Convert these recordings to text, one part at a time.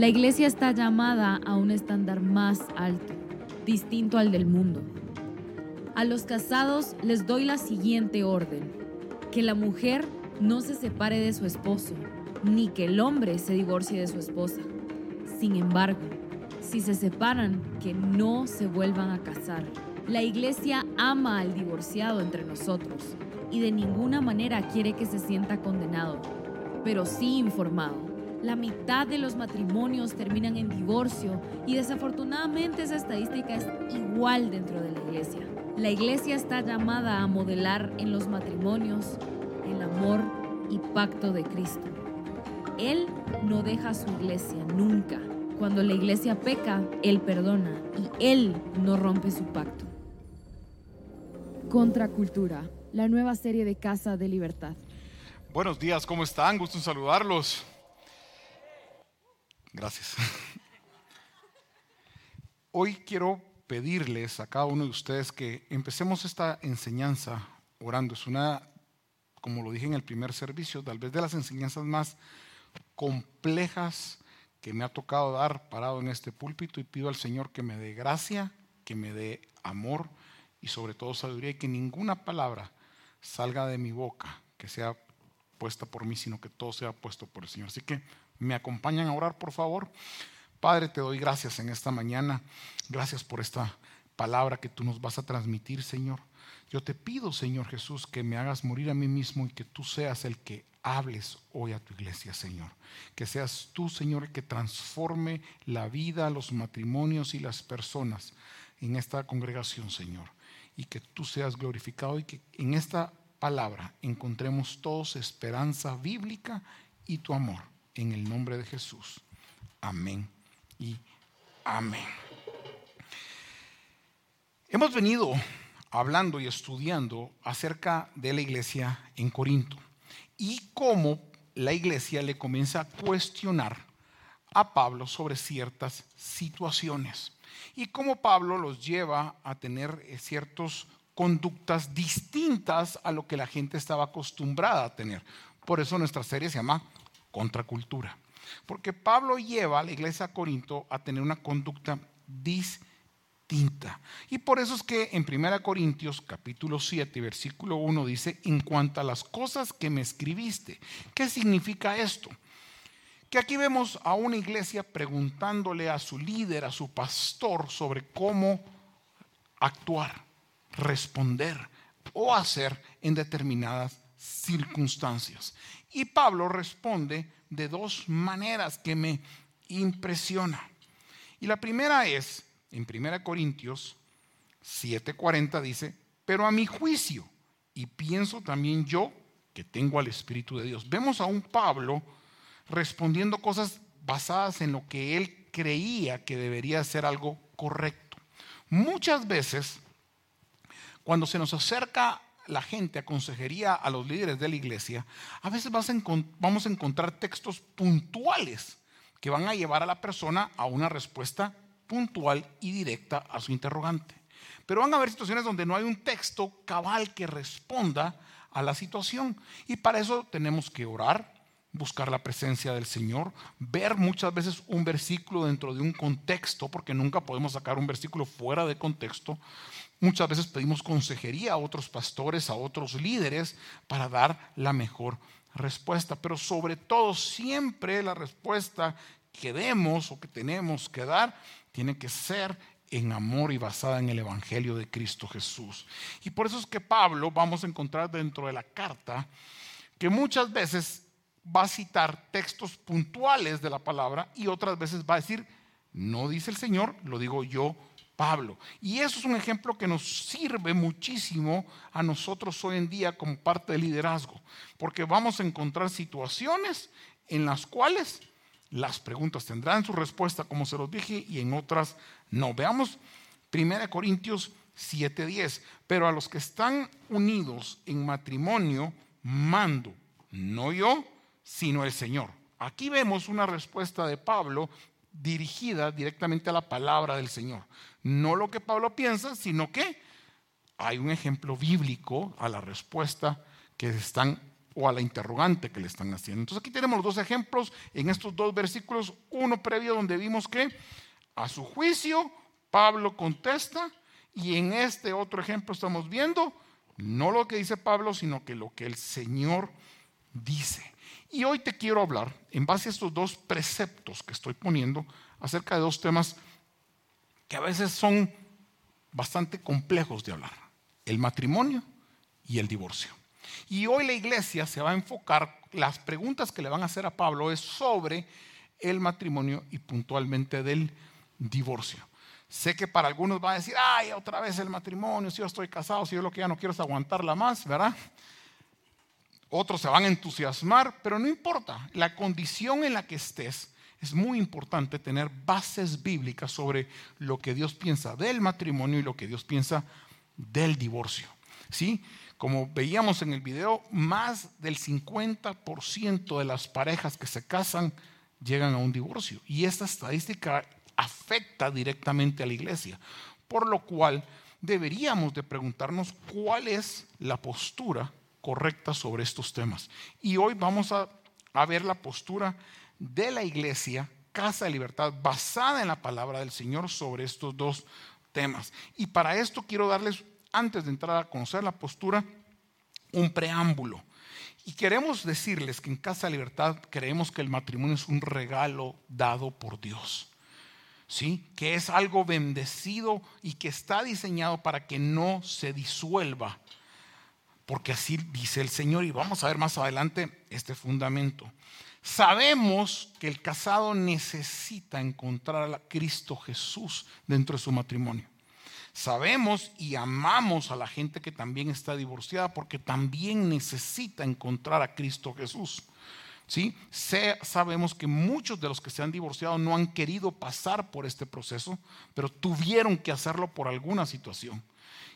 La iglesia está llamada a un estándar más alto, distinto al del mundo. A los casados les doy la siguiente orden, que la mujer no se separe de su esposo, ni que el hombre se divorcie de su esposa. Sin embargo, si se separan, que no se vuelvan a casar. La iglesia ama al divorciado entre nosotros y de ninguna manera quiere que se sienta condenado, pero sí informado. La mitad de los matrimonios terminan en divorcio y desafortunadamente esa estadística es igual dentro de la iglesia. La iglesia está llamada a modelar en los matrimonios el amor y pacto de Cristo. Él no deja a su iglesia nunca. Cuando la iglesia peca, Él perdona y Él no rompe su pacto. Contracultura, la nueva serie de Casa de Libertad. Buenos días, ¿cómo están? Gusto en saludarlos. Gracias. Hoy quiero pedirles a cada uno de ustedes que empecemos esta enseñanza orando. Es una, como lo dije en el primer servicio, tal vez de las enseñanzas más complejas que me ha tocado dar parado en este púlpito y pido al Señor que me dé gracia, que me dé amor y sobre todo sabiduría y que ninguna palabra salga de mi boca que sea puesta por mí, sino que todo sea puesto por el Señor. Así que ¿Me acompañan a orar, por favor? Padre, te doy gracias en esta mañana. Gracias por esta palabra que tú nos vas a transmitir, Señor. Yo te pido, Señor Jesús, que me hagas morir a mí mismo y que tú seas el que hables hoy a tu iglesia, Señor. Que seas tú, Señor, el que transforme la vida, los matrimonios y las personas en esta congregación, Señor. Y que tú seas glorificado y que en esta palabra encontremos todos esperanza bíblica y tu amor en el nombre de Jesús. Amén y amén. Hemos venido hablando y estudiando acerca de la iglesia en Corinto y cómo la iglesia le comienza a cuestionar a Pablo sobre ciertas situaciones y cómo Pablo los lleva a tener eh, ciertas conductas distintas a lo que la gente estaba acostumbrada a tener. Por eso nuestra serie se llama contracultura. Porque Pablo lleva a la iglesia de Corinto a tener una conducta distinta. Y por eso es que en 1 Corintios capítulo 7, versículo 1 dice, en cuanto a las cosas que me escribiste, ¿qué significa esto? Que aquí vemos a una iglesia preguntándole a su líder, a su pastor, sobre cómo actuar, responder o hacer en determinadas circunstancias. Y Pablo responde de dos maneras que me impresiona. Y la primera es, en 1 Corintios 7:40 dice, pero a mi juicio, y pienso también yo que tengo al Espíritu de Dios. Vemos a un Pablo respondiendo cosas basadas en lo que él creía que debería ser algo correcto. Muchas veces, cuando se nos acerca la gente a a los líderes de la iglesia, a veces vamos a encontrar textos puntuales que van a llevar a la persona a una respuesta puntual y directa a su interrogante. Pero van a haber situaciones donde no hay un texto cabal que responda a la situación. Y para eso tenemos que orar, buscar la presencia del Señor, ver muchas veces un versículo dentro de un contexto, porque nunca podemos sacar un versículo fuera de contexto, Muchas veces pedimos consejería a otros pastores, a otros líderes, para dar la mejor respuesta. Pero sobre todo, siempre la respuesta que demos o que tenemos que dar tiene que ser en amor y basada en el Evangelio de Cristo Jesús. Y por eso es que Pablo, vamos a encontrar dentro de la carta, que muchas veces va a citar textos puntuales de la palabra y otras veces va a decir, no dice el Señor, lo digo yo Pablo. Y eso es un ejemplo que nos sirve muchísimo a nosotros hoy en día como parte del liderazgo, porque vamos a encontrar situaciones en las cuales las preguntas tendrán su respuesta, como se los dije, y en otras no. Veamos 1 Corintios 7:10, pero a los que están unidos en matrimonio, mando, no yo, sino el Señor. Aquí vemos una respuesta de Pablo dirigida directamente a la palabra del Señor. No lo que Pablo piensa, sino que hay un ejemplo bíblico a la respuesta que están o a la interrogante que le están haciendo. Entonces aquí tenemos los dos ejemplos en estos dos versículos, uno previo donde vimos que a su juicio Pablo contesta y en este otro ejemplo estamos viendo no lo que dice Pablo, sino que lo que el Señor dice. Y hoy te quiero hablar, en base a estos dos preceptos que estoy poniendo, acerca de dos temas que a veces son bastante complejos de hablar, el matrimonio y el divorcio. Y hoy la iglesia se va a enfocar, las preguntas que le van a hacer a Pablo es sobre el matrimonio y puntualmente del divorcio. Sé que para algunos va a decir, ay, otra vez el matrimonio, si yo estoy casado, si yo lo que ya no quiero es aguantarla más, ¿verdad? Otros se van a entusiasmar, pero no importa, la condición en la que estés, es muy importante tener bases bíblicas sobre lo que Dios piensa del matrimonio y lo que Dios piensa del divorcio. ¿Sí? Como veíamos en el video, más del 50% de las parejas que se casan llegan a un divorcio. Y esta estadística afecta directamente a la iglesia. Por lo cual deberíamos de preguntarnos cuál es la postura correcta sobre estos temas. Y hoy vamos a, a ver la postura de la iglesia, Casa de Libertad, basada en la palabra del Señor sobre estos dos temas. Y para esto quiero darles, antes de entrar a conocer la postura, un preámbulo. Y queremos decirles que en Casa de Libertad creemos que el matrimonio es un regalo dado por Dios. ¿Sí? Que es algo bendecido y que está diseñado para que no se disuelva. Porque así dice el Señor y vamos a ver más adelante este fundamento. Sabemos que el casado necesita encontrar a Cristo Jesús dentro de su matrimonio. Sabemos y amamos a la gente que también está divorciada porque también necesita encontrar a Cristo Jesús. ¿Sí? sabemos que muchos de los que se han divorciado no han querido pasar por este proceso, pero tuvieron que hacerlo por alguna situación.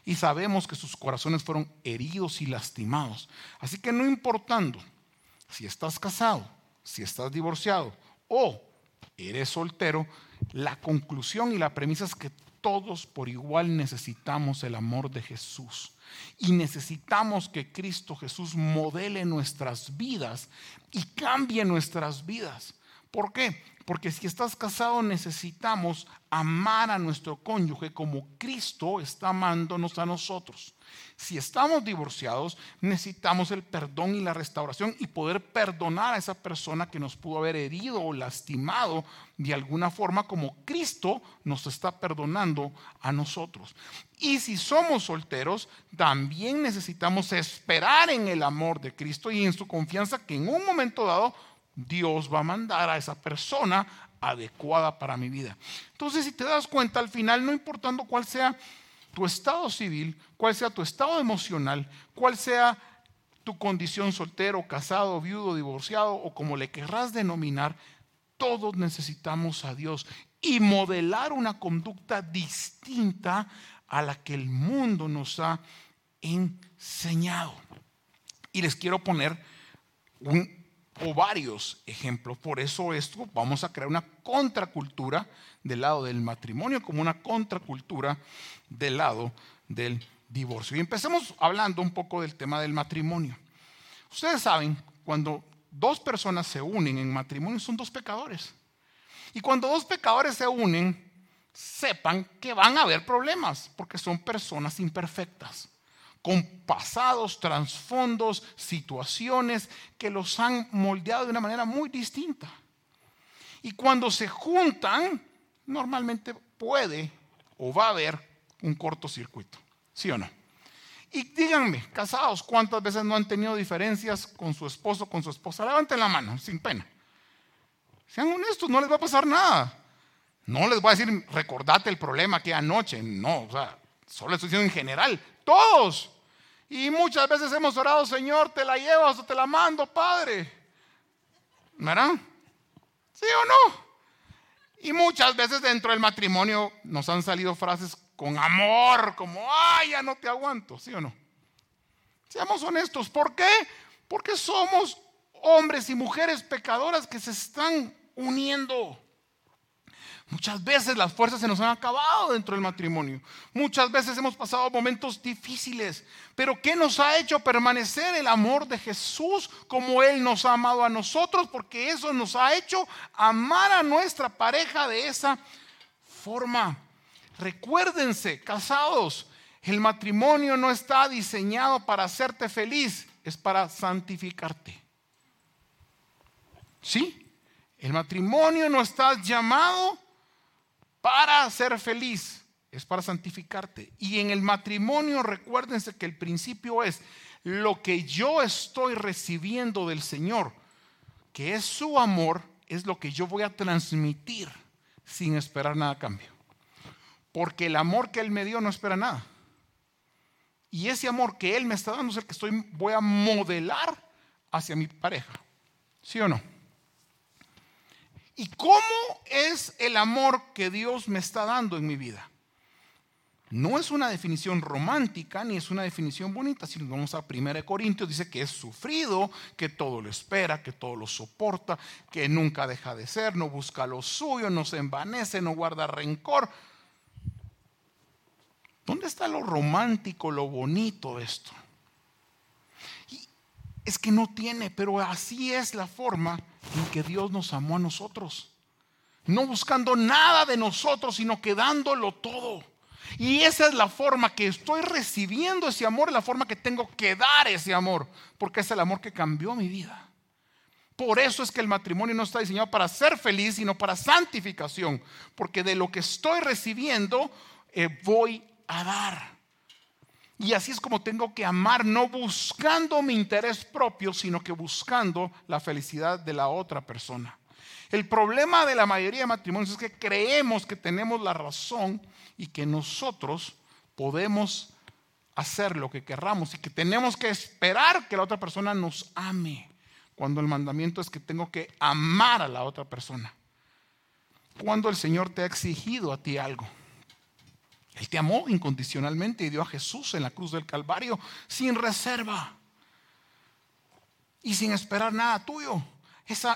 Y sabemos que sus corazones fueron heridos y lastimados. Así que no importando si estás casado, si estás divorciado o eres soltero, la conclusión y la premisa es que todos por igual necesitamos el amor de Jesús. Y necesitamos que Cristo Jesús modele nuestras vidas y cambie nuestras vidas. ¿Por qué? Porque si estás casado necesitamos amar a nuestro cónyuge como Cristo está amándonos a nosotros. Si estamos divorciados, necesitamos el perdón y la restauración y poder perdonar a esa persona que nos pudo haber herido o lastimado de alguna forma como Cristo nos está perdonando a nosotros. Y si somos solteros, también necesitamos esperar en el amor de Cristo y en su confianza que en un momento dado Dios va a mandar a esa persona adecuada para mi vida. Entonces, si te das cuenta, al final, no importando cuál sea tu estado civil, cuál sea tu estado emocional, cuál sea tu condición soltero, casado, viudo, divorciado o como le querrás denominar, todos necesitamos a Dios y modelar una conducta distinta a la que el mundo nos ha enseñado. Y les quiero poner un o varios ejemplos. Por eso esto vamos a crear una contracultura del lado del matrimonio como una contracultura del lado del divorcio. Y empecemos hablando un poco del tema del matrimonio. Ustedes saben, cuando dos personas se unen en matrimonio son dos pecadores. Y cuando dos pecadores se unen, sepan que van a haber problemas porque son personas imperfectas con pasados, trasfondos, situaciones que los han moldeado de una manera muy distinta. Y cuando se juntan, normalmente puede o va a haber un cortocircuito, ¿sí o no? Y díganme, casados, ¿cuántas veces no han tenido diferencias con su esposo, con su esposa? Levanten la mano, sin pena. Sean honestos, no les va a pasar nada. No les voy a decir, recordate el problema que anoche. No, o sea, solo estoy diciendo en general. Todos. Y muchas veces hemos orado, Señor, te la llevas o te la mando, Padre. ¿Verdad? ¿Sí o no? Y muchas veces dentro del matrimonio nos han salido frases con amor, como, ay, ya no te aguanto, ¿sí o no? Seamos honestos, ¿por qué? Porque somos hombres y mujeres pecadoras que se están uniendo. Muchas veces las fuerzas se nos han acabado dentro del matrimonio. Muchas veces hemos pasado momentos difíciles. Pero ¿qué nos ha hecho permanecer el amor de Jesús como Él nos ha amado a nosotros? Porque eso nos ha hecho amar a nuestra pareja de esa forma. Recuérdense, casados, el matrimonio no está diseñado para hacerte feliz, es para santificarte. ¿Sí? El matrimonio no está llamado para ser feliz, es para santificarte. Y en el matrimonio recuérdense que el principio es lo que yo estoy recibiendo del Señor, que es su amor, es lo que yo voy a transmitir sin esperar nada a cambio. Porque el amor que Él me dio no espera nada. Y ese amor que Él me está dando es el que estoy, voy a modelar hacia mi pareja. ¿Sí o no? ¿Y cómo es el amor que Dios me está dando en mi vida? No es una definición romántica ni es una definición bonita. Si nos vamos a 1 Corintios, dice que es sufrido, que todo lo espera, que todo lo soporta, que nunca deja de ser, no busca lo suyo, no se envanece, no guarda rencor. ¿Dónde está lo romántico, lo bonito de esto? es que no tiene, pero así es la forma en que Dios nos amó a nosotros. No buscando nada de nosotros, sino que dándolo todo. Y esa es la forma que estoy recibiendo ese amor, la forma que tengo que dar ese amor, porque es el amor que cambió mi vida. Por eso es que el matrimonio no está diseñado para ser feliz, sino para santificación, porque de lo que estoy recibiendo eh, voy a dar. Y así es como tengo que amar, no buscando mi interés propio, sino que buscando la felicidad de la otra persona. El problema de la mayoría de matrimonios es que creemos que tenemos la razón y que nosotros podemos hacer lo que querramos y que tenemos que esperar que la otra persona nos ame, cuando el mandamiento es que tengo que amar a la otra persona. Cuando el Señor te ha exigido a ti algo. Él te amó incondicionalmente y dio a Jesús en la cruz del Calvario sin reserva y sin esperar nada tuyo.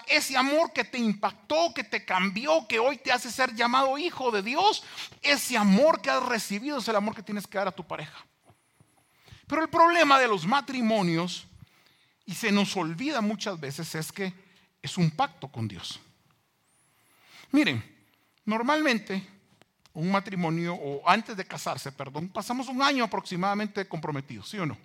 ese amor que te impactó, que te cambió, que hoy te hace ser llamado hijo de Dios, ese amor que has recibido es el amor que tienes que dar a tu pareja. Pero el problema de los matrimonios, y se nos olvida muchas veces, es que es un pacto con Dios. Miren, normalmente un matrimonio, o antes de casarse, perdón, pasamos un año aproximadamente comprometidos, ¿sí o no?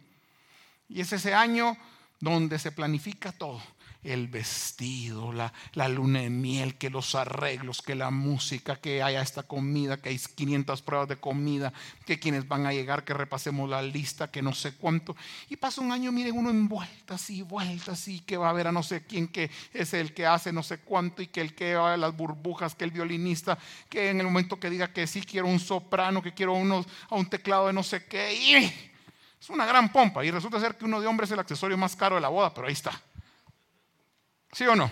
Y es ese año donde se planifica todo el vestido, la, luna de miel, que los arreglos, que la música, que haya esta comida, que hay 500 pruebas de comida, que quienes van a llegar, que repasemos la lista, que no sé cuánto. Y pasa un año, miren, uno en vueltas y vueltas y que va a ver a no sé quién, que es el que hace no sé cuánto y que el que va a las burbujas, que el violinista, que en el momento que diga que sí quiero un soprano, que quiero unos, a un teclado de no sé qué. Y es una gran pompa y resulta ser que uno de hombres es el accesorio más caro de la boda, pero ahí está. ¿Sí o no?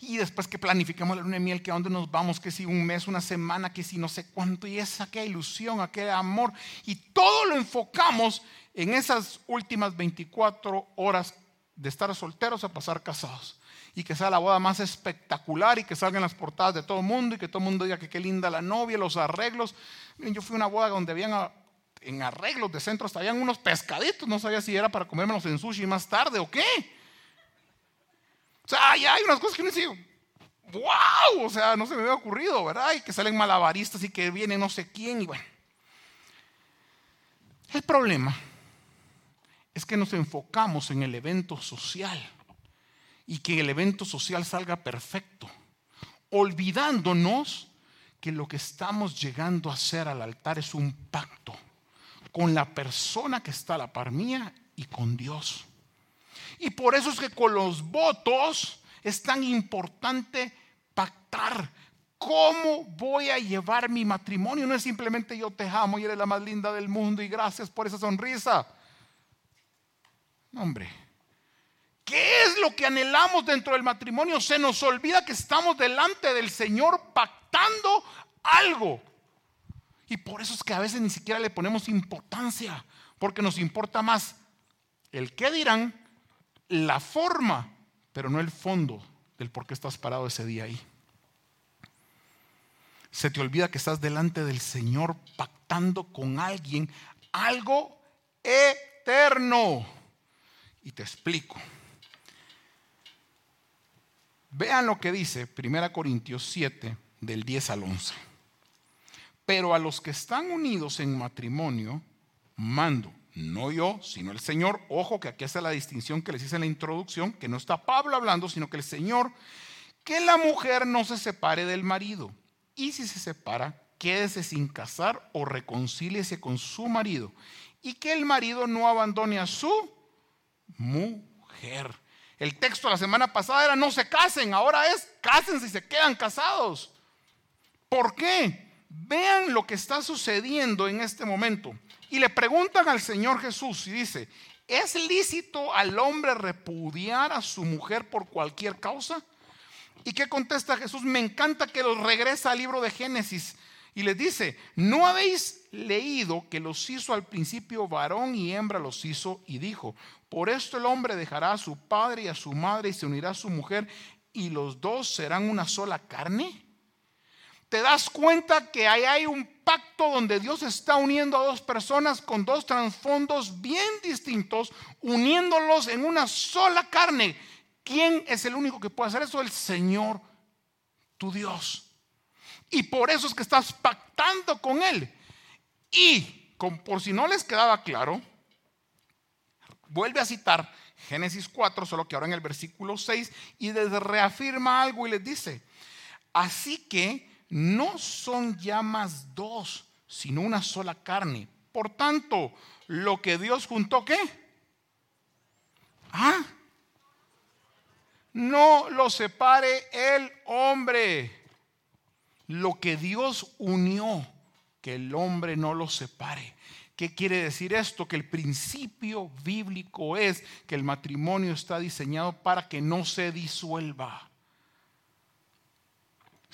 Y después que planificamos la luna de miel, que a dónde nos vamos, que si un mes, una semana, que si no sé cuánto, y esa aquella ilusión, aquel amor, y todo lo enfocamos en esas últimas 24 horas de estar solteros a pasar casados. Y que sea la boda más espectacular y que salgan las portadas de todo el mundo y que todo el mundo diga que qué linda la novia, los arreglos. yo fui a una boda donde habían en arreglos de centro hasta unos pescaditos, no sabía si era para comérmelos en sushi más tarde o qué. O sea, ya hay unas cosas que uno dice, wow, o sea, no se me había ocurrido, ¿verdad? Y que salen malabaristas y que viene no sé quién y bueno. El problema es que nos enfocamos en el evento social y que el evento social salga perfecto, olvidándonos que lo que estamos llegando a hacer al altar es un pacto con la persona que está a la par mía y con Dios. Y por eso es que con los votos es tan importante pactar cómo voy a llevar mi matrimonio. No es simplemente yo te amo y eres la más linda del mundo y gracias por esa sonrisa. No, hombre. ¿Qué es lo que anhelamos dentro del matrimonio? Se nos olvida que estamos delante del Señor pactando algo. Y por eso es que a veces ni siquiera le ponemos importancia, porque nos importa más el qué dirán la forma, pero no el fondo del por qué estás parado ese día ahí. se te olvida que estás delante del Señor pactando con alguien algo eterno. Y te explico. Vean lo que dice 1 Corintios 7 del 10 al 11. Pero a los que están unidos en matrimonio, mando, no yo, sino el Señor. Ojo que aquí está la distinción que les hice en la introducción, que no está Pablo hablando, sino que el Señor, que la mujer no se separe del marido. Y si se separa, quédese sin casar o reconcíliese con su marido. Y que el marido no abandone a su mujer. El texto la semana pasada era no se casen, ahora es cásense y se quedan casados. ¿Por qué? Vean lo que está sucediendo en este momento. Y le preguntan al Señor Jesús y dice, ¿es lícito al hombre repudiar a su mujer por cualquier causa? ¿Y qué contesta Jesús? Me encanta que los regresa al libro de Génesis y les dice, ¿no habéis leído que los hizo al principio varón y hembra los hizo? Y dijo, por esto el hombre dejará a su padre y a su madre y se unirá a su mujer y los dos serán una sola carne te das cuenta que ahí hay un pacto donde Dios está uniendo a dos personas con dos trasfondos bien distintos, uniéndolos en una sola carne. ¿Quién es el único que puede hacer eso? El Señor, tu Dios. Y por eso es que estás pactando con Él. Y por si no les quedaba claro, vuelve a citar Génesis 4, solo que ahora en el versículo 6, y les reafirma algo y les dice, así que no son ya más dos, sino una sola carne. Por tanto, lo que Dios juntó, ¿qué? Ah, no lo separe el hombre. Lo que Dios unió, que el hombre no lo separe. ¿Qué quiere decir esto? Que el principio bíblico es que el matrimonio está diseñado para que no se disuelva.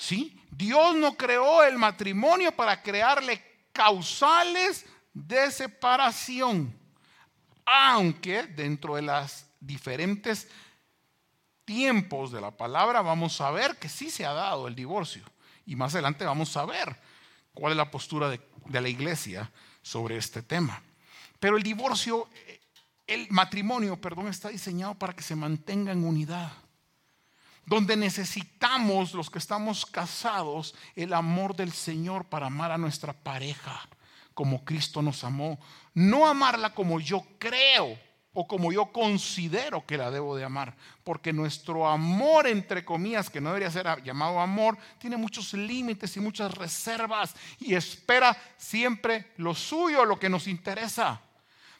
¿Sí? Dios no creó el matrimonio para crearle causales de separación. Aunque dentro de las diferentes tiempos de la palabra vamos a ver que sí se ha dado el divorcio. Y más adelante vamos a ver cuál es la postura de, de la iglesia sobre este tema. Pero el divorcio, el matrimonio, perdón, está diseñado para que se mantenga en unidad donde necesitamos los que estamos casados el amor del Señor para amar a nuestra pareja como Cristo nos amó. No amarla como yo creo o como yo considero que la debo de amar, porque nuestro amor, entre comillas, que no debería ser llamado amor, tiene muchos límites y muchas reservas y espera siempre lo suyo, lo que nos interesa.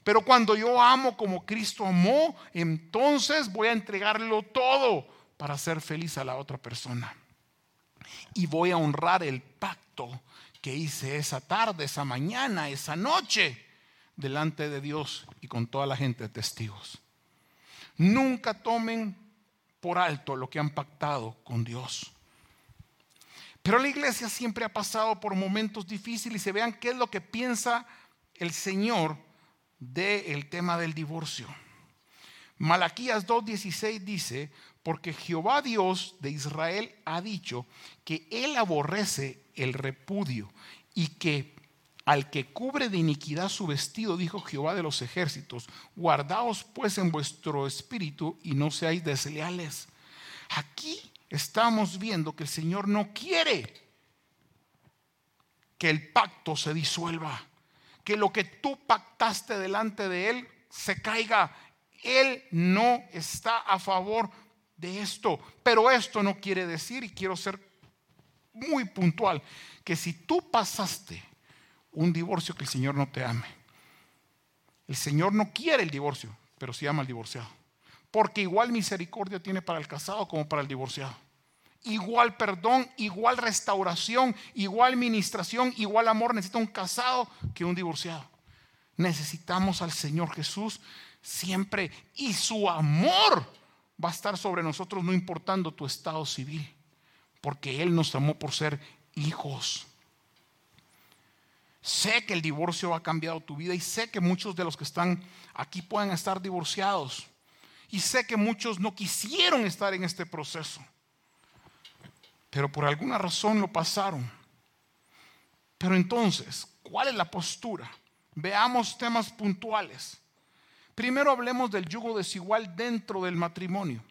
Pero cuando yo amo como Cristo amó, entonces voy a entregarlo todo para hacer feliz a la otra persona. Y voy a honrar el pacto que hice esa tarde, esa mañana, esa noche, delante de Dios y con toda la gente de testigos. Nunca tomen por alto lo que han pactado con Dios. Pero la iglesia siempre ha pasado por momentos difíciles y se vean qué es lo que piensa el Señor del tema del divorcio. Malaquías 2.16 dice, porque Jehová Dios de Israel ha dicho que Él aborrece el repudio y que al que cubre de iniquidad su vestido, dijo Jehová de los ejércitos, guardaos pues en vuestro espíritu y no seáis desleales. Aquí estamos viendo que el Señor no quiere que el pacto se disuelva, que lo que tú pactaste delante de Él se caiga. Él no está a favor de esto. Pero esto no quiere decir, y quiero ser muy puntual, que si tú pasaste un divorcio, que el Señor no te ame. El Señor no quiere el divorcio, pero sí ama al divorciado. Porque igual misericordia tiene para el casado como para el divorciado. Igual perdón, igual restauración, igual ministración, igual amor necesita un casado que un divorciado. Necesitamos al Señor Jesús siempre y su amor va a estar sobre nosotros no importando tu estado civil, porque Él nos amó por ser hijos. Sé que el divorcio ha cambiado tu vida y sé que muchos de los que están aquí pueden estar divorciados. Y sé que muchos no quisieron estar en este proceso, pero por alguna razón lo pasaron. Pero entonces, ¿cuál es la postura? Veamos temas puntuales. Primero hablemos del yugo desigual dentro del matrimonio.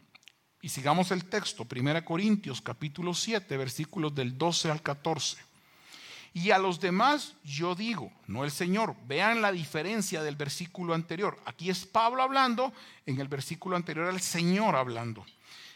Y sigamos el texto, 1 Corintios capítulo 7, versículos del 12 al 14. Y a los demás yo digo, no el Señor. Vean la diferencia del versículo anterior. Aquí es Pablo hablando, en el versículo anterior el Señor hablando.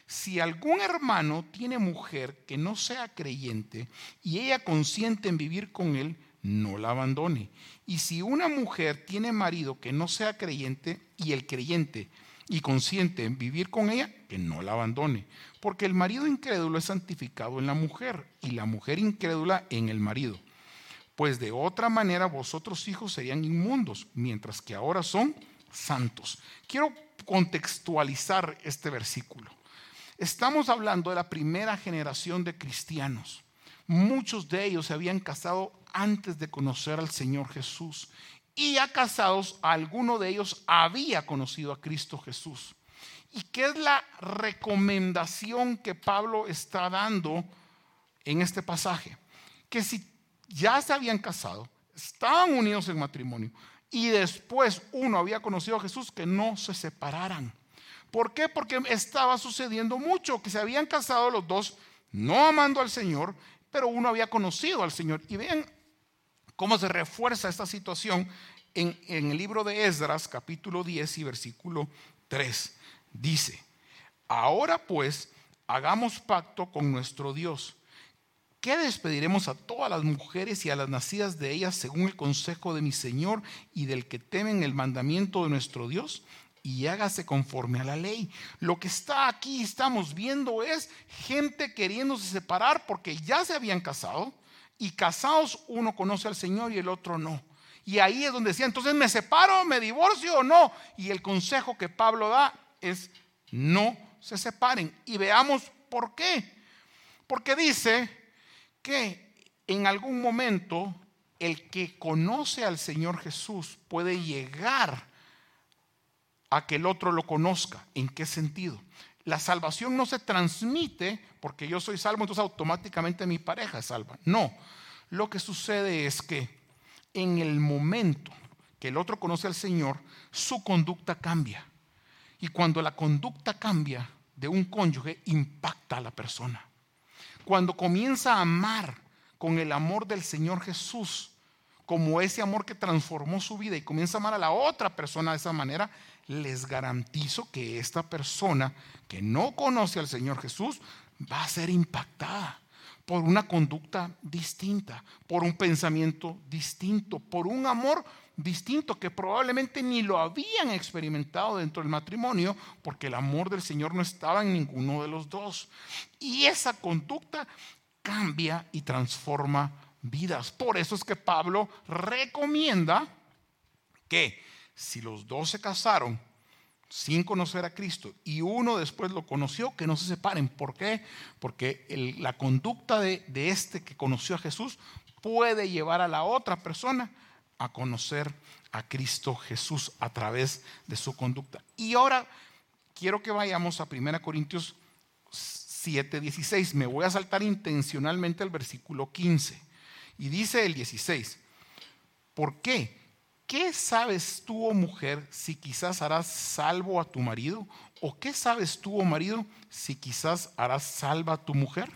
Si algún hermano tiene mujer que no sea creyente y ella consiente en vivir con él, no la abandone. Y si una mujer tiene marido que no sea creyente y el creyente y consiente en vivir con ella, que no la abandone. Porque el marido incrédulo es santificado en la mujer y la mujer incrédula en el marido. Pues de otra manera vosotros hijos serían inmundos, mientras que ahora son santos. Quiero contextualizar este versículo. Estamos hablando de la primera generación de cristianos. Muchos de ellos se habían casado antes de conocer al Señor Jesús. Y ya casados, alguno de ellos había conocido a Cristo Jesús. ¿Y qué es la recomendación que Pablo está dando en este pasaje? Que si ya se habían casado, estaban unidos en matrimonio y después uno había conocido a Jesús, que no se separaran. ¿Por qué? Porque estaba sucediendo mucho, que se habían casado los dos, no amando al Señor, pero uno había conocido al Señor. Y vean cómo se refuerza esta situación en, el libro de Esdras, capítulo 10 y versículo 3. Dice, ahora pues, hagamos pacto con nuestro Dios qué despediremos a todas las mujeres y a las nacidas de ellas según el consejo de mi Señor y del que temen el mandamiento de nuestro Dios? Y hágase conforme a la ley. Lo que está aquí, estamos viendo, es gente queriéndose separar porque ya se habían casado y casados uno conoce al Señor y el otro no. Y ahí es donde decía, entonces me separo, me divorcio o no. Y el consejo que Pablo da es no se separen. Y veamos por qué. Porque dice, que en algún momento el que conoce al Señor Jesús puede llegar a que el otro lo conozca. ¿En qué sentido? La salvación no se transmite porque yo soy salvo, entonces automáticamente mi pareja es salva. No, lo que sucede es que en el momento que el otro conoce al Señor, su conducta cambia. Y cuando la conducta cambia de un cónyuge, impacta a la persona. Cuando comienza a amar con el amor del Señor Jesús, como ese amor que transformó su vida y comienza a amar a la otra persona de esa manera, les garantizo que esta persona que no conoce al Señor Jesús va a ser impactada por una conducta distinta, por un pensamiento distinto, por un amor distinto que probablemente ni lo habían experimentado dentro del matrimonio porque el amor del Señor no estaba en ninguno de los dos. Y esa conducta cambia y transforma vidas. Por eso es que Pablo recomienda que si los dos se casaron sin conocer a Cristo y uno después lo conoció, que no se separen. ¿Por qué? Porque la conducta de, de este que conoció a Jesús puede llevar a la otra persona a conocer a Cristo Jesús a través de su conducta. Y ahora quiero que vayamos a 1 Corintios 7, 16. Me voy a saltar intencionalmente al versículo 15. Y dice el 16, ¿por qué? ¿Qué sabes tú, oh mujer, si quizás harás salvo a tu marido? ¿O qué sabes tú, oh marido, si quizás harás salva a tu mujer?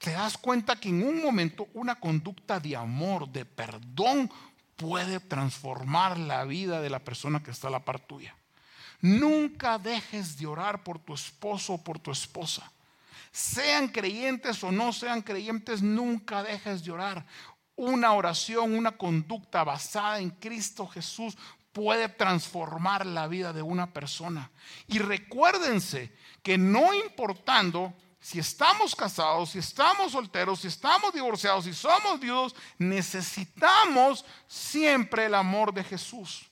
Te das cuenta que en un momento una conducta de amor, de perdón, puede transformar la vida de la persona que está a la par tuya. Nunca dejes de orar por tu esposo o por tu esposa. Sean creyentes o no sean creyentes, nunca dejes de orar. Una oración, una conducta basada en Cristo Jesús puede transformar la vida de una persona. Y recuérdense que no importando si estamos casados, si estamos solteros, si estamos divorciados, si somos viudos, necesitamos siempre el amor de Jesús.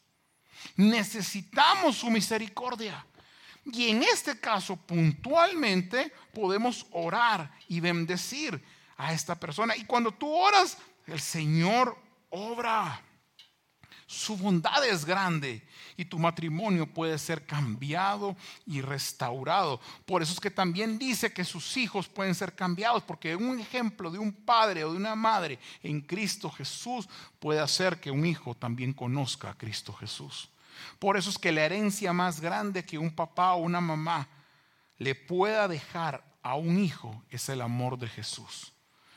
Necesitamos su misericordia. Y en este caso, puntualmente, podemos orar y bendecir a esta persona. Y cuando tú oras, el Señor obra. Su bondad es grande y tu matrimonio puede ser cambiado y restaurado. Por eso es que también dice que sus hijos pueden ser cambiados, porque un ejemplo de un padre o de una madre en Cristo Jesús puede hacer que un hijo también conozca a Cristo Jesús. Por eso es que la herencia más grande que un papá o una mamá le pueda dejar a un hijo es el amor de Jesús.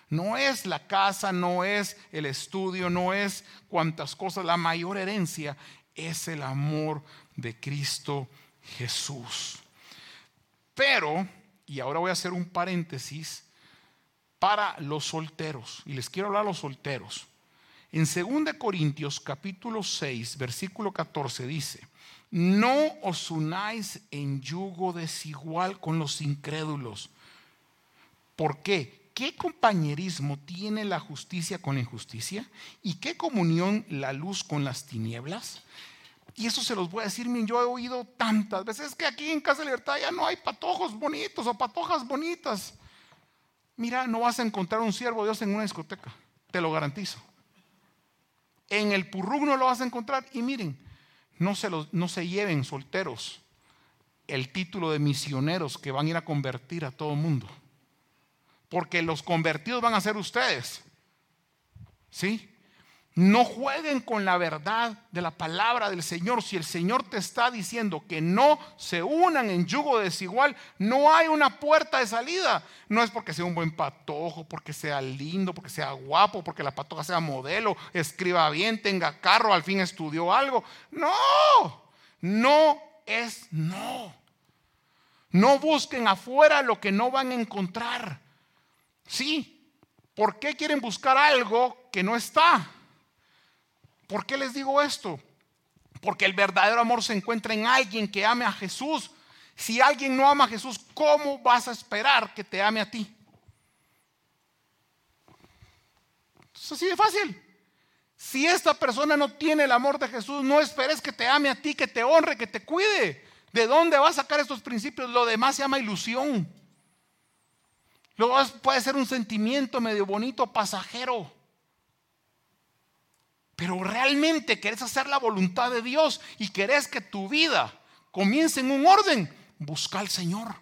No es la casa, no es el estudio, no es cuantas cosas. La mayor herencia es el amor de Cristo Jesús. Pero, y ahora voy a hacer un paréntesis, para los solteros, y les quiero hablar a los solteros. En 2 Corintios capítulo 6, versículo 14 dice, no os unáis en yugo desigual con los incrédulos. ¿Por qué? ¿Qué compañerismo tiene la justicia con la injusticia? ¿Y qué comunión la luz con las tinieblas? Y eso se los voy a decir, yo he oído tantas veces que aquí en Casa de Libertad ya no hay patojos bonitos o patojas bonitas. Mira, no vas a encontrar un siervo de Dios en una discoteca, te lo garantizo. En el purrug no lo vas a encontrar. Y miren, no se, no se lleven solteros el título de misioneros que van a ir a convertir a todo el mundo porque los convertidos van a ser ustedes. ¿Sí? No jueguen con la verdad de la palabra del Señor. Si el Señor te está diciendo que no se unan en yugo desigual, no hay una puerta de salida. No es porque sea un buen patojo, porque sea lindo, porque sea guapo, porque la patoja sea modelo, escriba bien, tenga carro, al fin estudió algo. No, no es no. No busquen afuera lo que no van a encontrar. Sí. ¿Por qué quieren buscar algo que no está? ¿Por qué les digo esto? Porque el verdadero amor se encuentra en alguien que ame a Jesús. Si alguien no ama a Jesús, ¿cómo vas a esperar que te ame a ti? Es así de fácil. Si esta persona no tiene el amor de Jesús, no esperes que te ame a ti, que te honre, que te cuide. ¿De dónde va a sacar estos principios? Lo demás se llama ilusión. Luego puede ser un sentimiento medio bonito, pasajero. Pero realmente querés hacer la voluntad de Dios y querés que tu vida comience en un orden, busca al Señor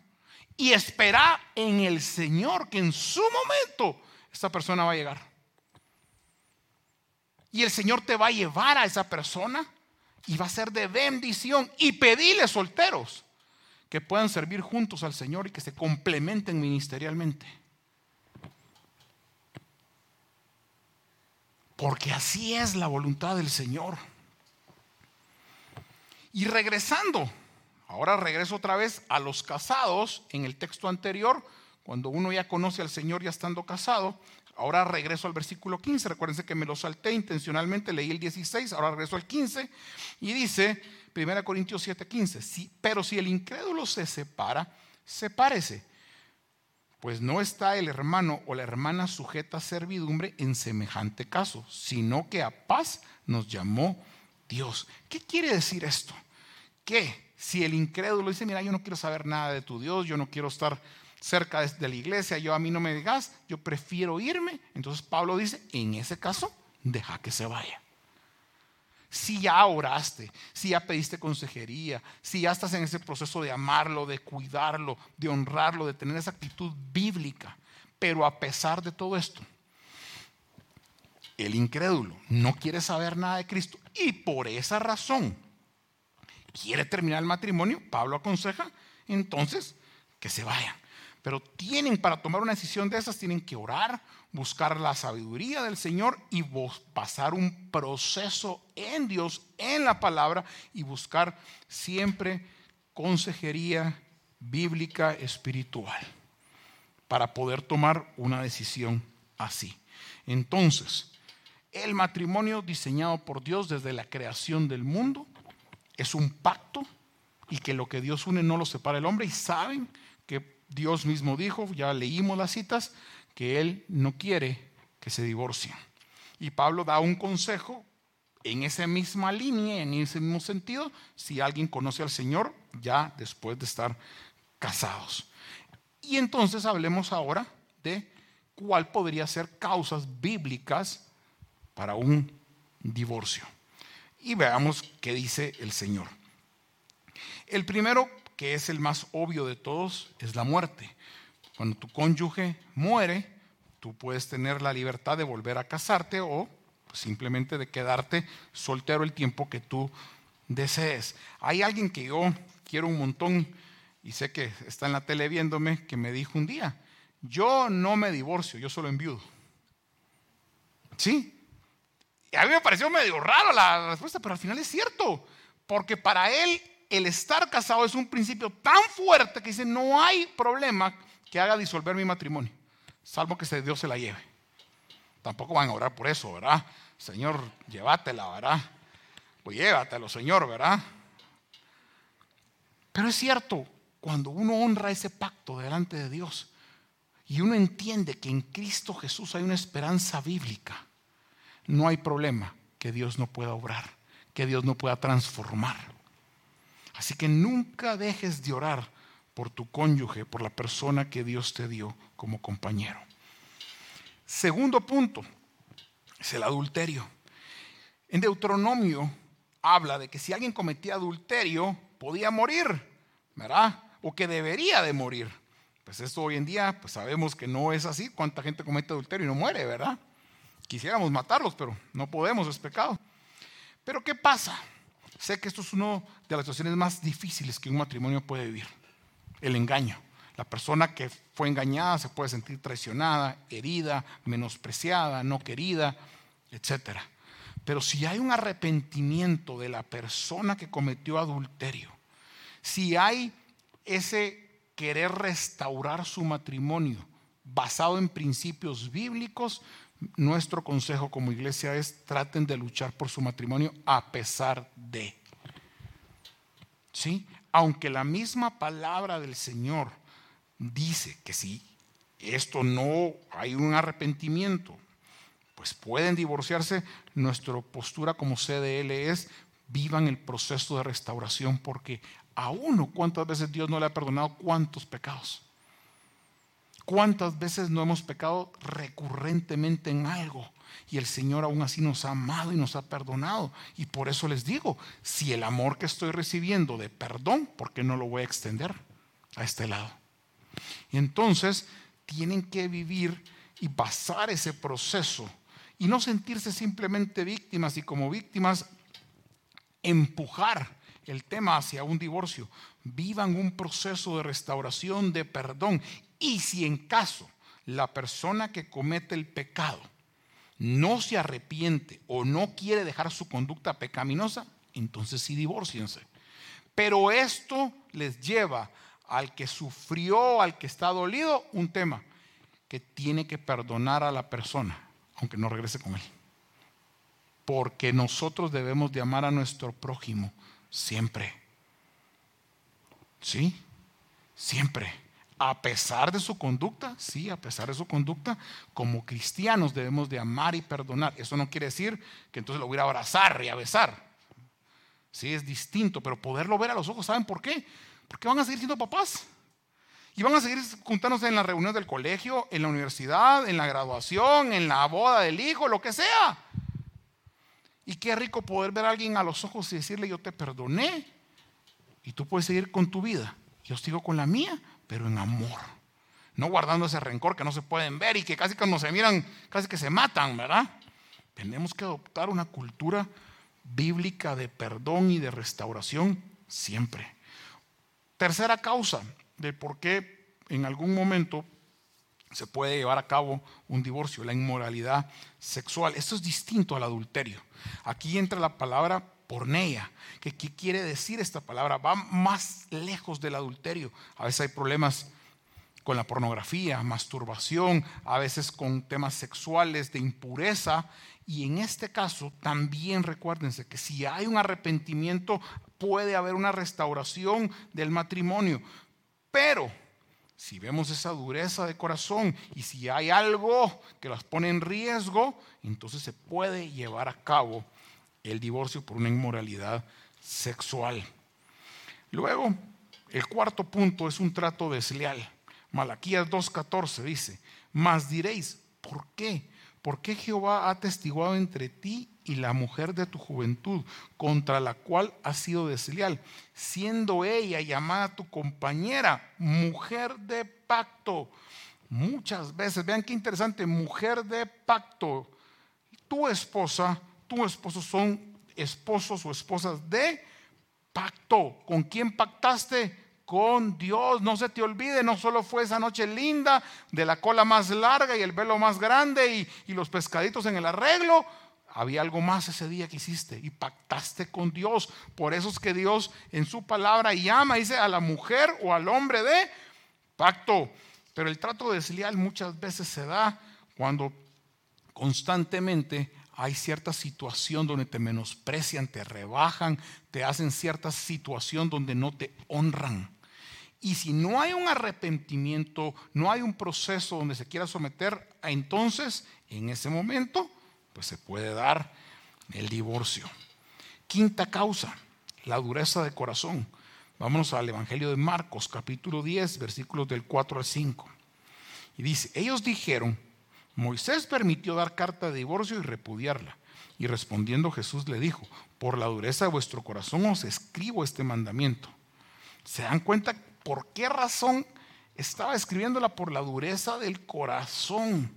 y espera en el Señor que en su momento esta persona va a llegar. Y el Señor te va a llevar a esa persona y va a ser de bendición. Y pedile solteros que puedan servir juntos al Señor y que se complementen ministerialmente. Porque así es la voluntad del Señor. Y regresando, ahora regreso otra vez a los casados en el texto anterior, cuando uno ya conoce al Señor ya estando casado. Ahora regreso al versículo 15. Recuérdense que me lo salté intencionalmente, leí el 16, ahora regreso al 15 y dice, 1 Corintios 7, 15. Sí, pero si el incrédulo se separa, sepárese. Pues no está el hermano o la hermana sujeta a servidumbre en semejante caso, sino que a paz nos llamó Dios. ¿Qué quiere decir esto? Que si el incrédulo dice, mira, yo no quiero saber nada de tu Dios, yo no quiero estar cerca de la iglesia, yo a mí no me digas, yo prefiero irme. Entonces Pablo dice, en ese caso, deja que se vaya si ya oraste, si ya pediste consejería, si ya estás en ese proceso de amarlo, de cuidarlo, de honrarlo, de tener esa actitud bíblica. Pero a pesar de todo esto, el incrédulo no quiere saber nada de Cristo y por esa razón quiere terminar el matrimonio, Pablo aconseja entonces que se vayan. Pero tienen, para tomar una decisión de esas, tienen que orar, buscar la sabiduría del Señor y pasar un proceso en Dios, en la palabra, y buscar siempre consejería bíblica espiritual para poder tomar una decisión así. Entonces, el matrimonio diseñado por Dios desde la creación del mundo es un pacto y que lo que Dios une no lo separa el hombre y saben que Dios mismo dijo, ya leímos las citas, que él no quiere que se divorcien. Y Pablo da un consejo en esa misma línea, en ese mismo sentido, si alguien conoce al Señor ya después de estar casados. Y entonces hablemos ahora de cuál podría ser causas bíblicas para un divorcio. Y veamos qué dice el Señor. El primero, que es el más obvio de todos, es la muerte. Cuando tu cónyuge muere, tú puedes tener la libertad de volver a casarte o simplemente de quedarte soltero el tiempo que tú desees. Hay alguien que yo quiero un montón y sé que está en la tele viéndome que me dijo un día, yo no me divorcio, yo solo enviudo. ¿Sí? Y a mí me pareció medio raro la respuesta, pero al final es cierto, porque para él el estar casado es un principio tan fuerte que dice, no hay problema que haga disolver mi matrimonio, salvo que Dios se la lleve. Tampoco van a orar por eso, ¿verdad? Señor, llévatela, ¿verdad? Pues llévatelo, Señor, ¿verdad? Pero es cierto, cuando uno honra ese pacto delante de Dios y uno entiende que en Cristo Jesús hay una esperanza bíblica, no hay problema que Dios no pueda obrar, que Dios no pueda transformar. Así que nunca dejes de orar por tu cónyuge, por la persona que Dios te dio como compañero. Segundo punto, es el adulterio. En Deuteronomio habla de que si alguien cometía adulterio, podía morir, ¿verdad? O que debería de morir. Pues esto hoy en día, pues sabemos que no es así. ¿Cuánta gente comete adulterio y no muere, verdad? Quisiéramos matarlos, pero no podemos, es pecado. Pero ¿qué pasa? Sé que esto es una de las situaciones más difíciles que un matrimonio puede vivir, el engaño. La persona que fue engañada se puede sentir traicionada, herida, menospreciada, no querida, etc. Pero si hay un arrepentimiento de la persona que cometió adulterio, si hay ese querer restaurar su matrimonio basado en principios bíblicos, nuestro consejo como iglesia es traten de luchar por su matrimonio a pesar de. ¿Sí? Aunque la misma palabra del Señor dice que si esto no hay un arrepentimiento, pues pueden divorciarse, nuestra postura como CDL es vivan el proceso de restauración porque a uno cuántas veces Dios no le ha perdonado cuántos pecados. ¿Cuántas veces no hemos pecado recurrentemente en algo? Y el Señor aún así nos ha amado y nos ha perdonado. Y por eso les digo, si el amor que estoy recibiendo de perdón, ¿por qué no lo voy a extender a este lado? Y entonces tienen que vivir y pasar ese proceso y no sentirse simplemente víctimas y como víctimas empujar el tema hacia un divorcio. Vivan un proceso de restauración, de perdón. Y si en caso la persona que comete el pecado no se arrepiente o no quiere dejar su conducta pecaminosa, entonces sí divorciense. Pero esto les lleva al que sufrió, al que está dolido, un tema que tiene que perdonar a la persona, aunque no regrese con él. Porque nosotros debemos de amar a nuestro prójimo siempre. ¿Sí? Siempre. A pesar de su conducta, sí, a pesar de su conducta, como cristianos debemos de amar y perdonar. Eso no quiere decir que entonces lo voy a abrazar y a besar. Sí, es distinto, pero poderlo ver a los ojos, ¿saben por qué? Porque van a seguir siendo papás. Y van a seguir juntándose en las reuniones del colegio, en la universidad, en la graduación, en la boda del hijo, lo que sea. Y qué rico poder ver a alguien a los ojos y decirle, yo te perdoné. Y tú puedes seguir con tu vida. Yo sigo con la mía, pero en amor. No guardando ese rencor que no se pueden ver y que casi cuando se miran, casi que se matan, ¿verdad? Tenemos que adoptar una cultura bíblica de perdón y de restauración siempre. Tercera causa de por qué en algún momento se puede llevar a cabo un divorcio, la inmoralidad sexual. Esto es distinto al adulterio. Aquí entra la palabra ¿Qué, quiere decir esta palabra? Va más lejos del adulterio. A veces hay problemas con la pornografía, masturbación, a veces con temas sexuales, de impureza. Y en este caso también recuérdense que si hay un arrepentimiento puede haber una restauración del matrimonio. Pero si vemos esa dureza de corazón y si hay algo que las pone en riesgo, entonces se puede llevar a cabo el divorcio por una inmoralidad sexual. Luego, el cuarto punto es un trato desleal. Malaquías 2.14 dice, mas diréis, ¿por qué? ¿Por qué Jehová ha testiguado entre ti y la mujer de tu juventud, contra la cual has sido desleal, siendo ella llamada tu compañera, mujer de pacto. Muchas veces, vean qué interesante, mujer de pacto. Tu esposa, tu esposo son esposos o esposas de pacto. ¿Con quién pactaste? Con Dios. No se te olvide, no solo fue esa noche linda de la cola más larga y el velo más grande y, y los pescaditos en el arreglo había algo más ese día que hiciste y pactaste con Dios. Por eso es que Dios en su palabra llama, dice a la mujer o al hombre de pacto. Pero el trato desleal muchas veces se da cuando constantemente hay cierta situación donde te menosprecian, te rebajan, te hacen cierta situación donde no te honran. Y si no hay un arrepentimiento, no hay un proceso donde se quiera someter, entonces en ese momento pues se puede dar el divorcio. Quinta causa, la dureza de corazón. Vámonos al Evangelio de Marcos, capítulo 10, versículos del 4 al 5. Y dice, ellos dijeron, Moisés permitió dar carta de divorcio y repudiarla. Y respondiendo Jesús le dijo, por la dureza de vuestro corazón os escribo este mandamiento. ¿Se dan cuenta por qué razón estaba escribiéndola por la dureza del corazón?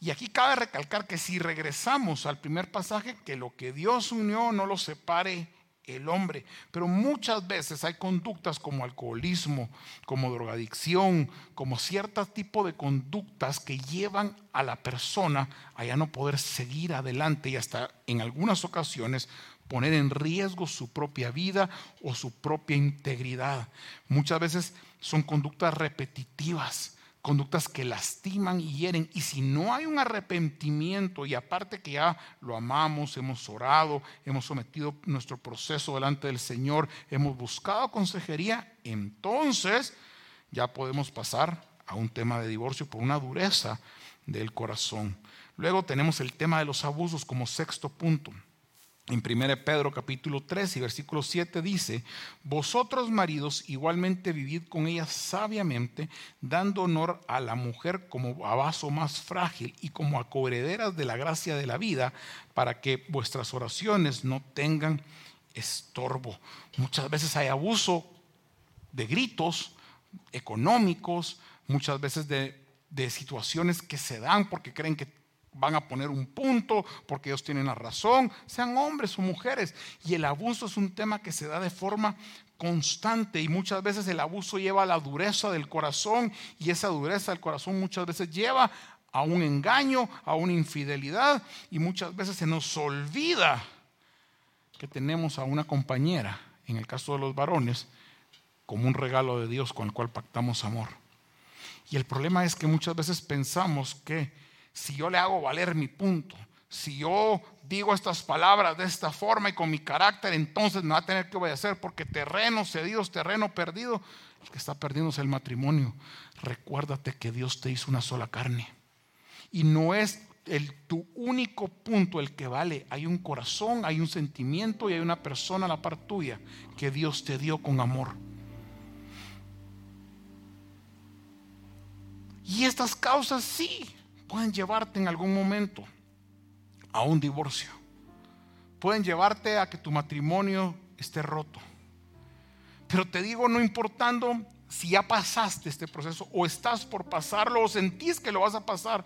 Y aquí cabe recalcar que si regresamos al primer pasaje, que lo que Dios unió no lo separe el hombre. Pero muchas veces hay conductas como alcoholismo, como drogadicción, como cierto tipo de conductas que llevan a la persona a ya no poder seguir adelante y hasta en algunas ocasiones poner en riesgo su propia vida o su propia integridad. Muchas veces son conductas repetitivas conductas que lastiman y hieren. Y si no hay un arrepentimiento, y aparte que ya lo amamos, hemos orado, hemos sometido nuestro proceso delante del Señor, hemos buscado consejería, entonces ya podemos pasar a un tema de divorcio por una dureza del corazón. Luego tenemos el tema de los abusos como sexto punto. En 1 Pedro capítulo 3 y versículo 7 dice, vosotros maridos igualmente vivid con ella sabiamente, dando honor a la mujer como a vaso más frágil y como a coherederas de la gracia de la vida, para que vuestras oraciones no tengan estorbo. Muchas veces hay abuso de gritos económicos, muchas veces de, de situaciones que se dan porque creen que van a poner un punto porque ellos tienen la razón, sean hombres o mujeres. Y el abuso es un tema que se da de forma constante y muchas veces el abuso lleva a la dureza del corazón y esa dureza del corazón muchas veces lleva a un engaño, a una infidelidad y muchas veces se nos olvida que tenemos a una compañera, en el caso de los varones, como un regalo de Dios con el cual pactamos amor. Y el problema es que muchas veces pensamos que si yo le hago valer mi punto, si yo digo estas palabras de esta forma y con mi carácter, entonces me va a tener que obedecer porque terreno cedido es terreno perdido. El que está perdiendo es el matrimonio. Recuérdate que Dios te hizo una sola carne. Y no es el, tu único punto el que vale. Hay un corazón, hay un sentimiento y hay una persona a la par tuya que Dios te dio con amor. Y estas causas sí, pueden llevarte en algún momento a un divorcio. Pueden llevarte a que tu matrimonio esté roto. Pero te digo, no importando si ya pasaste este proceso o estás por pasarlo o sentís que lo vas a pasar,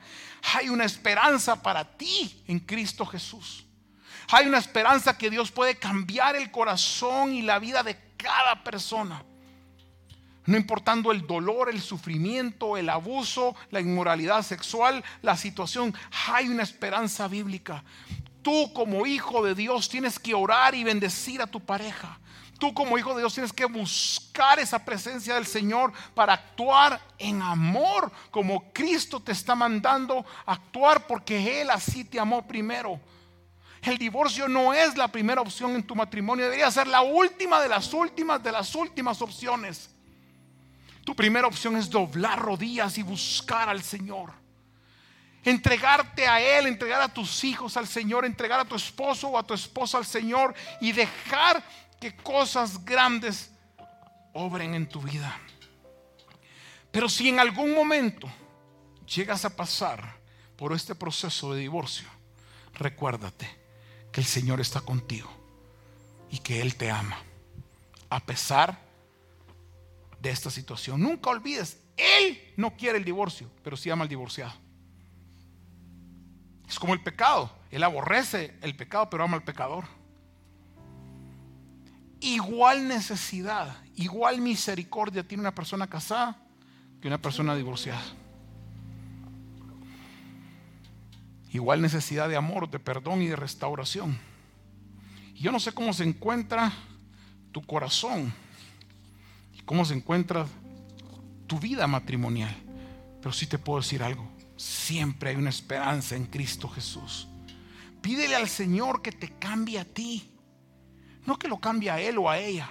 hay una esperanza para ti en Cristo Jesús. Hay una esperanza que Dios puede cambiar el corazón y la vida de cada persona no importando el dolor, el sufrimiento, el abuso, la inmoralidad sexual, la situación, hay una esperanza bíblica. Tú como hijo de Dios tienes que orar y bendecir a tu pareja. Tú como hijo de Dios tienes que buscar esa presencia del Señor para actuar en amor, como Cristo te está mandando actuar porque Él así te amó primero. El divorcio no es la primera opción en tu matrimonio, debería ser la última de las últimas de las últimas opciones. Tu primera opción es doblar rodillas y buscar al Señor. Entregarte a Él, entregar a tus hijos al Señor, entregar a tu esposo o a tu esposa al Señor y dejar que cosas grandes obren en tu vida. Pero si en algún momento llegas a pasar por este proceso de divorcio, recuérdate que el Señor está contigo y que Él te ama, a pesar de esta situación. Nunca olvides, Él no quiere el divorcio, pero sí ama al divorciado. Es como el pecado. Él aborrece el pecado, pero ama al pecador. Igual necesidad, igual misericordia tiene una persona casada que una persona divorciada. Igual necesidad de amor, de perdón y de restauración. yo no sé cómo se encuentra tu corazón cómo se encuentra tu vida matrimonial, pero sí te puedo decir algo. Siempre hay una esperanza en Cristo Jesús. Pídele al Señor que te cambie a ti. No que lo cambie a él o a ella.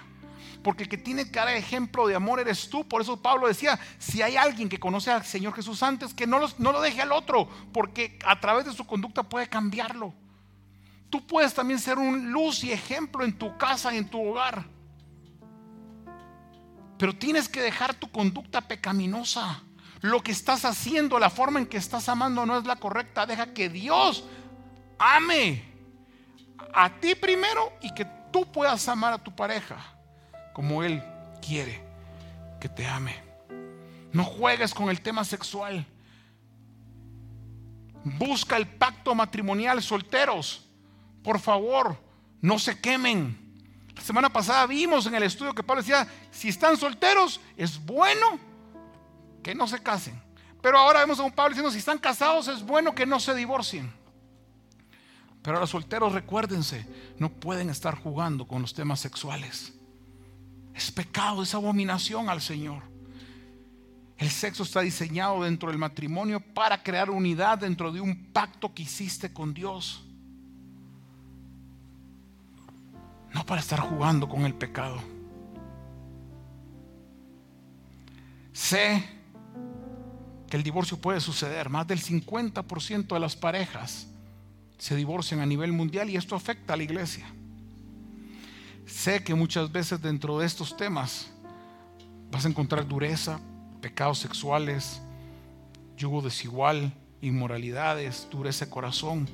Porque el que tiene que dar ejemplo de amor eres tú. Por eso Pablo decía, si hay alguien que conoce al Señor Jesús antes, que no, no lo deje al otro. Porque a través de su conducta puede cambiarlo. Tú puedes también ser un luz y ejemplo en tu casa y en tu hogar. Pero tienes que dejar tu conducta pecaminosa lo que estás haciendo, la forma en que estás amando no es la correcta. Deja que Dios ame a ti primero y que tú puedas amar a tu pareja como Él quiere que te ame. No juegues con el tema sexual. Busca el pacto matrimonial, solteros. Por favor, no se quemen. La semana pasada vimos en el estudio que Pablo decía, si están solteros, es bueno que no se casen. Pero ahora vemos a un Pablo diciendo, si están casados es bueno que no se divorcien. Pero los solteros, recuérdense, no pueden estar jugando con los temas sexuales. Es pecado, es abominación al Señor. El sexo está diseñado dentro del matrimonio para crear unidad dentro de un pacto que hiciste con Dios. No para estar jugando con el pecado. Sé que el divorcio puede suceder. Más del 50% de las parejas se divorcian a nivel mundial y esto afecta a la iglesia. Sé que muchas veces dentro de estos temas vas a encontrar dureza, pecados sexuales, yugo desigual, inmoralidades, dureza de corazón.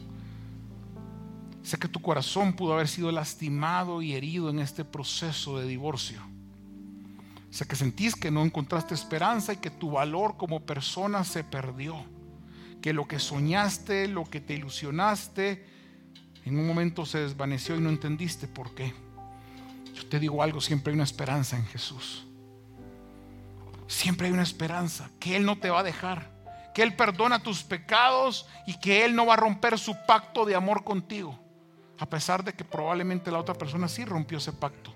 Sé que tu corazón pudo haber sido lastimado y herido en este proceso de divorcio. Sé que sentís que no encontraste esperanza y que tu valor como persona se perdió. Que lo que soñaste, lo que te ilusionaste, en un momento se desvaneció y no entendiste por qué. Yo te digo algo, siempre hay una esperanza en Jesús. Siempre hay una esperanza, que Él no te va a dejar, que Él perdona tus pecados y que Él no va a romper su pacto de amor contigo, a pesar de que probablemente la otra persona sí rompió ese pacto.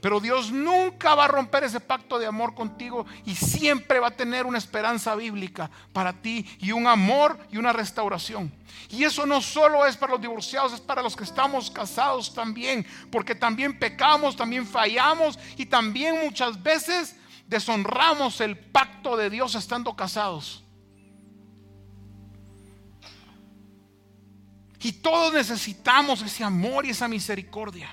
Pero Dios nunca va a romper ese pacto de amor contigo y siempre va a tener una esperanza bíblica para ti y un amor y una restauración. Y eso no solo es para los divorciados, es para los que estamos casados también, porque también pecamos, también fallamos y también muchas veces deshonramos el pacto de Dios estando casados. Y todos necesitamos ese amor y esa misericordia.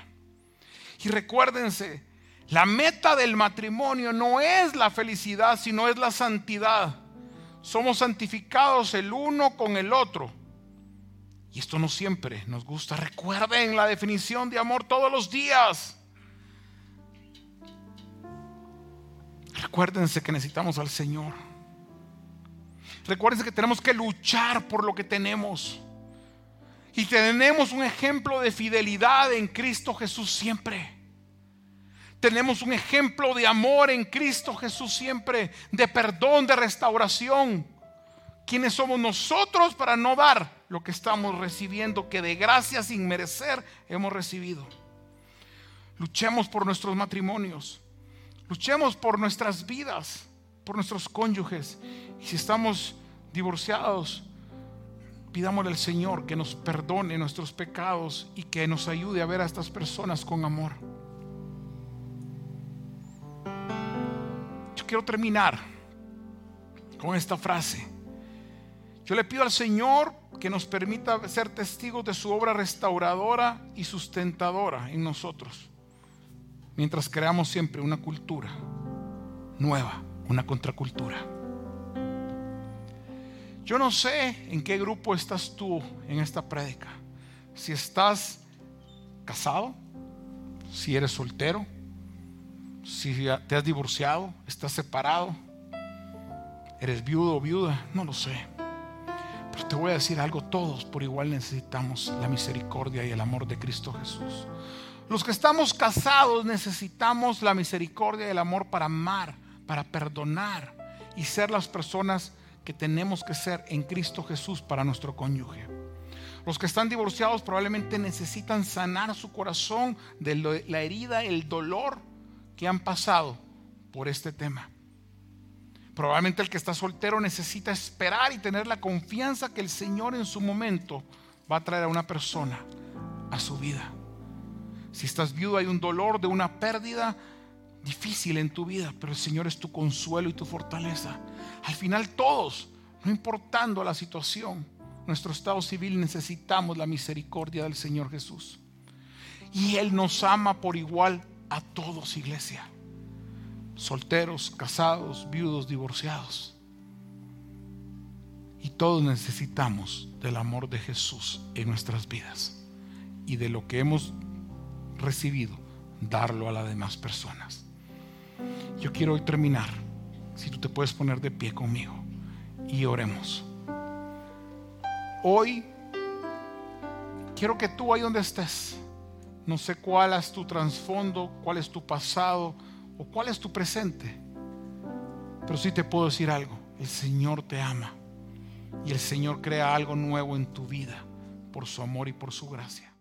Y recuérdense, la meta del matrimonio no es la felicidad, sino es la santidad. Somos santificados el uno con el otro. Y esto no siempre nos gusta. Recuerden la definición de amor todos los días. Recuérdense que necesitamos al Señor. Recuérdense que tenemos que luchar por lo que tenemos. Y tenemos un ejemplo de fidelidad en Cristo Jesús siempre. Tenemos un ejemplo de amor en Cristo Jesús siempre, de perdón, de restauración. ¿Quiénes somos nosotros para no dar lo que estamos recibiendo, que de gracia sin merecer hemos recibido? Luchemos por nuestros matrimonios, luchemos por nuestras vidas, por nuestros cónyuges. Si estamos divorciados, pidámosle al Señor que nos perdone nuestros pecados y que nos ayude a ver a estas personas con amor. quiero terminar con esta frase. Yo le pido al Señor que nos permita ser testigos de su obra restauradora y sustentadora en nosotros, mientras creamos siempre una cultura nueva, una contracultura. Yo no sé en qué grupo estás tú en esta prédica. si estás casado, si eres soltero, si te has divorciado, estás separado, eres viudo o viuda, no lo sé. Pero te voy a decir algo, todos por igual necesitamos la misericordia y el amor de Cristo Jesús. Los que estamos casados necesitamos la misericordia y el amor para amar, para perdonar y ser las personas que tenemos que ser en Cristo Jesús para nuestro cónyuge. Los que están divorciados probablemente necesitan sanar su corazón de la herida, el dolor que han pasado por este tema. Probablemente el que está soltero necesita esperar y tener la confianza que el Señor en su momento va a traer a una persona a su vida. Si estás viudo hay un dolor de una pérdida difícil en tu vida, pero el Señor es tu consuelo y tu fortaleza. Al final todos, no importando la situación, nuestro estado civil necesitamos la misericordia del Señor Jesús. Y Él nos ama por igual a todos, iglesia solteros, casados, viudos, divorciados. Y todos necesitamos del amor de Jesús en nuestras vidas y de lo que hemos recibido, darlo a las demás personas. Yo quiero hoy terminar, si tú te puedes poner de pie conmigo y oremos. Hoy quiero que tú ahí donde estés, no sé cuál es tu trasfondo, cuál es tu pasado, o cuál es tu presente. Pero sí te puedo decir algo, el Señor te ama y el Señor crea algo nuevo en tu vida por su amor y por su gracia.